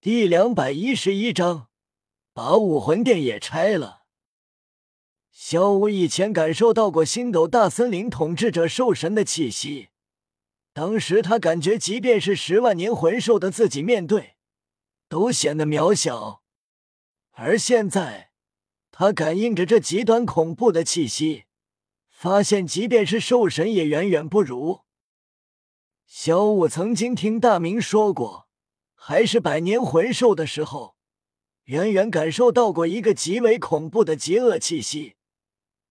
第两百一十一章，把武魂殿也拆了。小五以前感受到过星斗大森林统治者兽神的气息，当时他感觉，即便是十万年魂兽的自己面对，都显得渺小。而现在，他感应着这极端恐怖的气息，发现，即便是兽神也远远不如。小五曾经听大明说过，还是百年魂兽的时候，远远感受到过一个极为恐怖的极恶气息。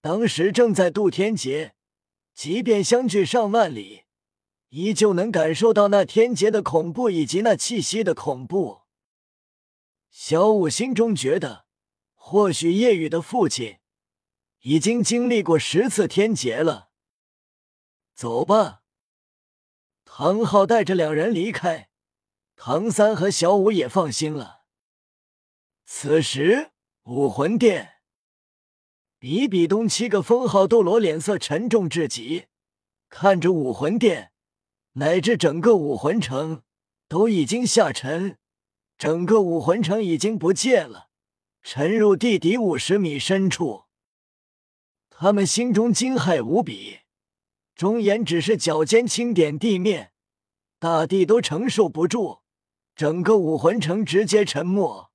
当时正在渡天劫，即便相距上万里，依旧能感受到那天劫的恐怖以及那气息的恐怖。小五心中觉得，或许叶雨的父亲已经经历过十次天劫了。走吧，唐昊带着两人离开，唐三和小五也放心了。此时，武魂殿。比比东七个封号斗罗脸色沉重至极，看着武魂殿乃至整个武魂城都已经下沉，整个武魂城已经不见了，沉入地底五十米深处。他们心中惊骇无比，中言只是脚尖轻点地面，大地都承受不住，整个武魂城直接沉默，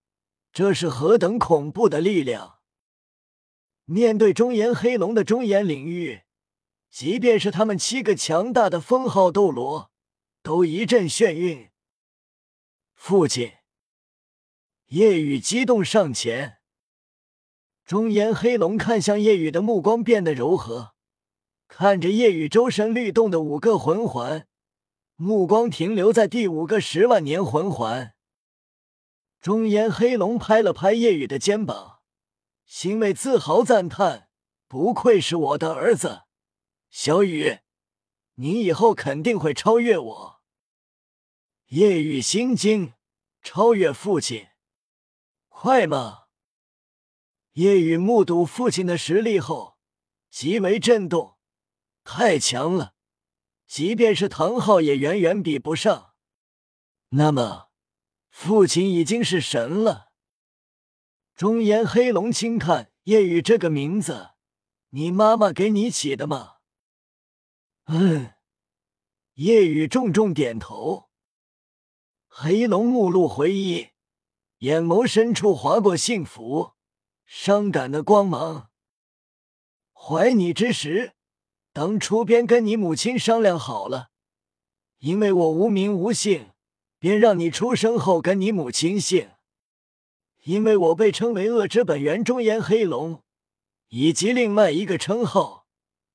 这是何等恐怖的力量！面对中炎黑龙的中炎领域，即便是他们七个强大的封号斗罗，都一阵眩晕。父亲，夜雨激动上前。中炎黑龙看向夜雨的目光变得柔和，看着夜雨周身律动的五个魂环，目光停留在第五个十万年魂环。中烟黑龙拍了拍夜雨的肩膀。欣慰、自豪、赞叹，不愧是我的儿子，小雨，你以后肯定会超越我。夜雨心惊，超越父亲，快吗？夜雨目睹父亲的实力后，极为震动，太强了，即便是唐昊也远远比不上。那么，父亲已经是神了。中言黑龙轻叹：“夜雨这个名字，你妈妈给你起的吗？”嗯，夜雨重重点头。黑龙目露回忆，眼眸深处划过幸福、伤感的光芒。怀你之时，当初便跟你母亲商量好了，因为我无名无姓，便让你出生后跟你母亲姓。因为我被称为恶之本源中炎黑龙，以及另外一个称号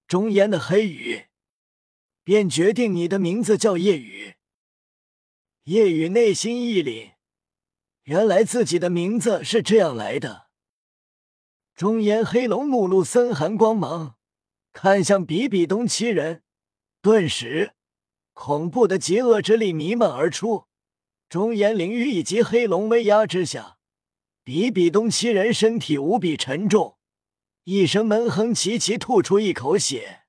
中炎的黑羽，便决定你的名字叫夜雨。夜雨内心一凛，原来自己的名字是这样来的。中炎黑龙目露森寒光芒，看向比比东七人，顿时恐怖的极恶之力弥漫而出，中炎灵域以及黑龙威压之下。比比东七人身体无比沉重，一声闷哼，齐齐吐出一口血。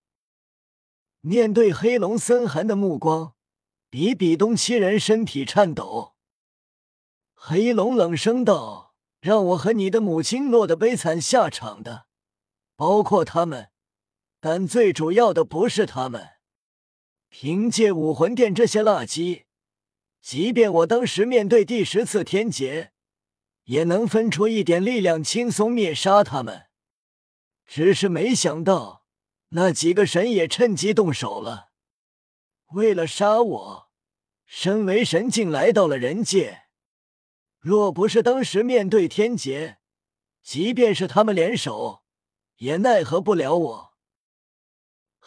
面对黑龙森寒的目光，比比东七人身体颤抖。黑龙冷声道：“让我和你的母亲落得悲惨下场的，包括他们，但最主要的不是他们。凭借武魂殿这些垃圾，即便我当时面对第十次天劫。”也能分出一点力量，轻松灭杀他们。只是没想到，那几个神也趁机动手了。为了杀我，身为神境来到了人界。若不是当时面对天劫，即便是他们联手，也奈何不了我。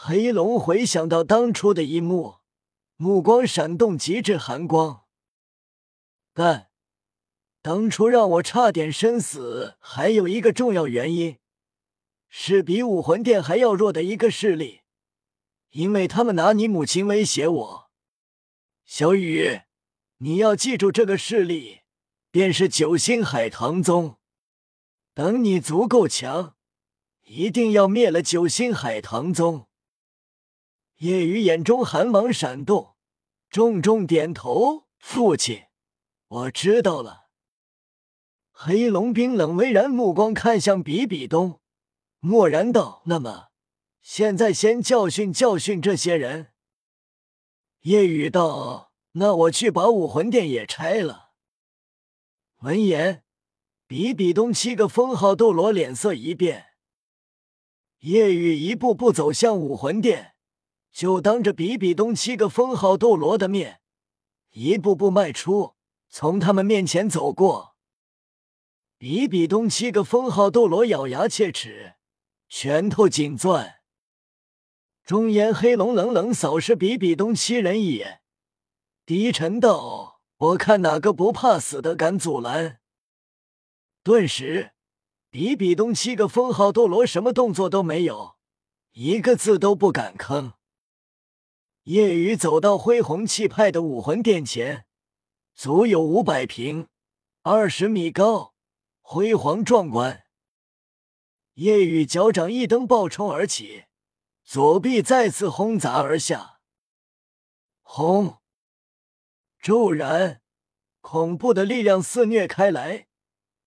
黑龙回想到当初的一幕，目光闪动极致寒光。但。当初让我差点身死，还有一个重要原因，是比武魂殿还要弱的一个势力，因为他们拿你母亲威胁我。小雨，你要记住这个势力，便是九星海棠宗。等你足够强，一定要灭了九星海棠宗。叶雨眼中寒芒闪动，重重点头：“父亲。”我知道了。黑龙冰冷巍然目光看向比比东，默然道：“那么，现在先教训教训这些人。”夜雨道：“那我去把武魂殿也拆了。”闻言，比比东七个封号斗罗脸色一变。夜雨一步步走向武魂殿，就当着比比东七个封号斗罗的面，一步步迈出，从他们面前走过。比比东七个封号斗罗咬牙切齿，拳头紧攥。中烟黑龙冷冷扫视比比东七人一眼，低沉道：“我看哪个不怕死的敢阻拦。”顿时，比比东七个封号斗罗什么动作都没有，一个字都不敢吭。夜雨走到恢宏气派的武魂殿前，足有五百平，二十米高。辉煌壮观！夜雨脚掌一蹬，暴冲而起，左臂再次轰砸而下。轰！骤然，恐怖的力量肆虐开来，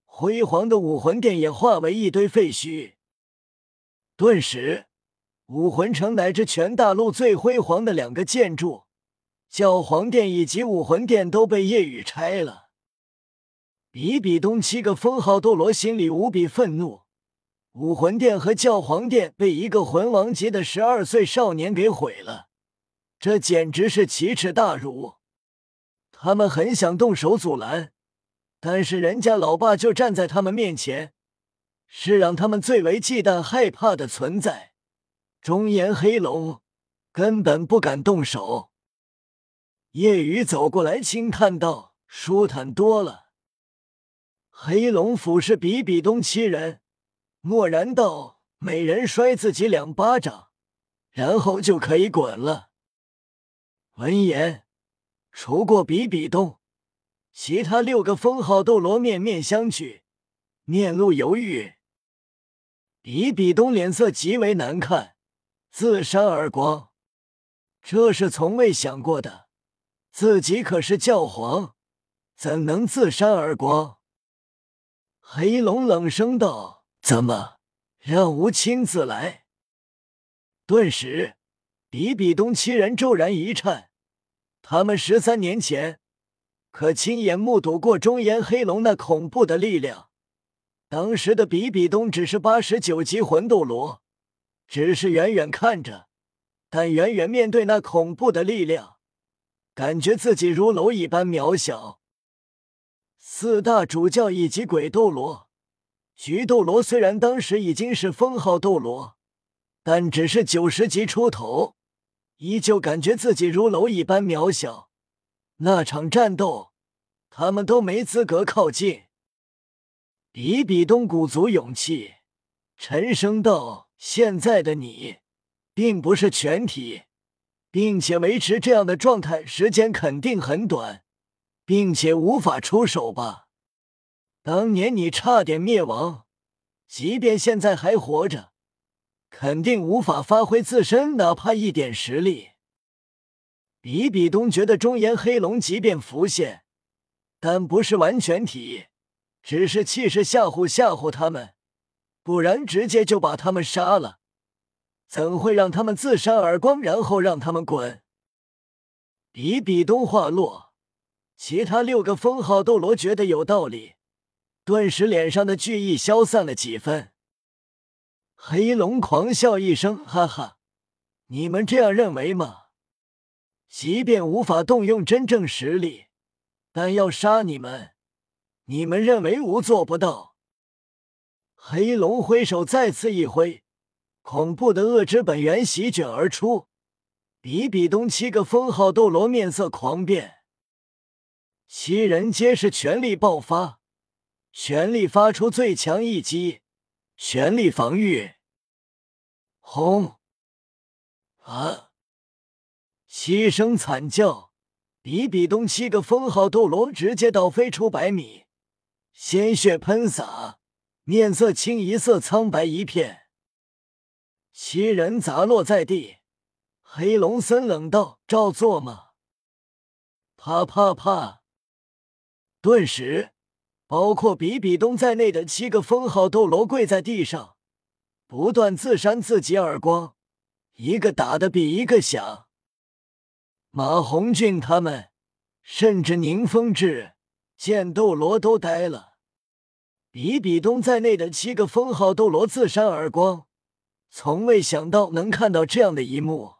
辉煌的武魂殿也化为一堆废墟。顿时，武魂城乃至全大陆最辉煌的两个建筑——教皇殿以及武魂殿，都被夜雨拆了。比比东七个封号斗罗心里无比愤怒，武魂殿和教皇殿被一个魂王级的十二岁少年给毁了，这简直是奇耻大辱。他们很想动手阻拦，但是人家老爸就站在他们面前，是让他们最为忌惮害怕的存在。中炎黑龙根本不敢动手。夜雨走过来轻叹道：“舒坦多了。”黑龙俯视比比东七人，默然道：“每人摔自己两巴掌，然后就可以滚了。”闻言，除过比比东，其他六个封号斗罗面面相觑，面露犹豫。比比东脸色极为难看，自扇耳光，这是从未想过的。自己可是教皇，怎能自扇耳光？黑龙冷声道：“怎么，让吾亲自来？”顿时，比比东七人骤然一颤。他们十三年前可亲眼目睹过中炎黑龙那恐怖的力量。当时的比比东只是八十九级魂斗罗，只是远远看着，但远远面对那恐怖的力量，感觉自己如蝼蚁般渺小。四大主教以及鬼斗罗、菊斗罗虽然当时已经是封号斗罗，但只是九十级出头，依旧感觉自己如蝼蚁般渺小。那场战斗，他们都没资格靠近。比比东鼓足勇气，沉声道：“现在的你，并不是全体，并且维持这样的状态时间肯定很短。”并且无法出手吧？当年你差点灭亡，即便现在还活着，肯定无法发挥自身哪怕一点实力。比比东觉得中炎黑龙即便浮现，但不是完全体，只是气势吓唬吓唬他们，不然直接就把他们杀了，怎会让他们自扇耳光，然后让他们滚？比比东话落。其他六个封号斗罗觉得有道理，顿时脸上的惧意消散了几分。黑龙狂笑一声：“哈哈，你们这样认为吗？即便无法动用真正实力，但要杀你们，你们认为无做不到？”黑龙挥手再次一挥，恐怖的恶之本源席卷而出，比比东七个封号斗罗面色狂变。七人皆是全力爆发，全力发出最强一击，全力防御。轰！啊！七声惨叫，比比东七个封号斗罗直接倒飞出百米，鲜血喷洒，面色清一色苍白一片。七人砸落在地，黑龙森冷道：“照做吗？”啪啪啪。顿时，包括比比东在内的七个封号斗罗跪在地上，不断自扇自己耳光，一个打的比一个响。马红俊他们，甚至宁风致、剑斗罗都呆了。比比东在内的七个封号斗罗自扇耳光，从未想到能看到这样的一幕。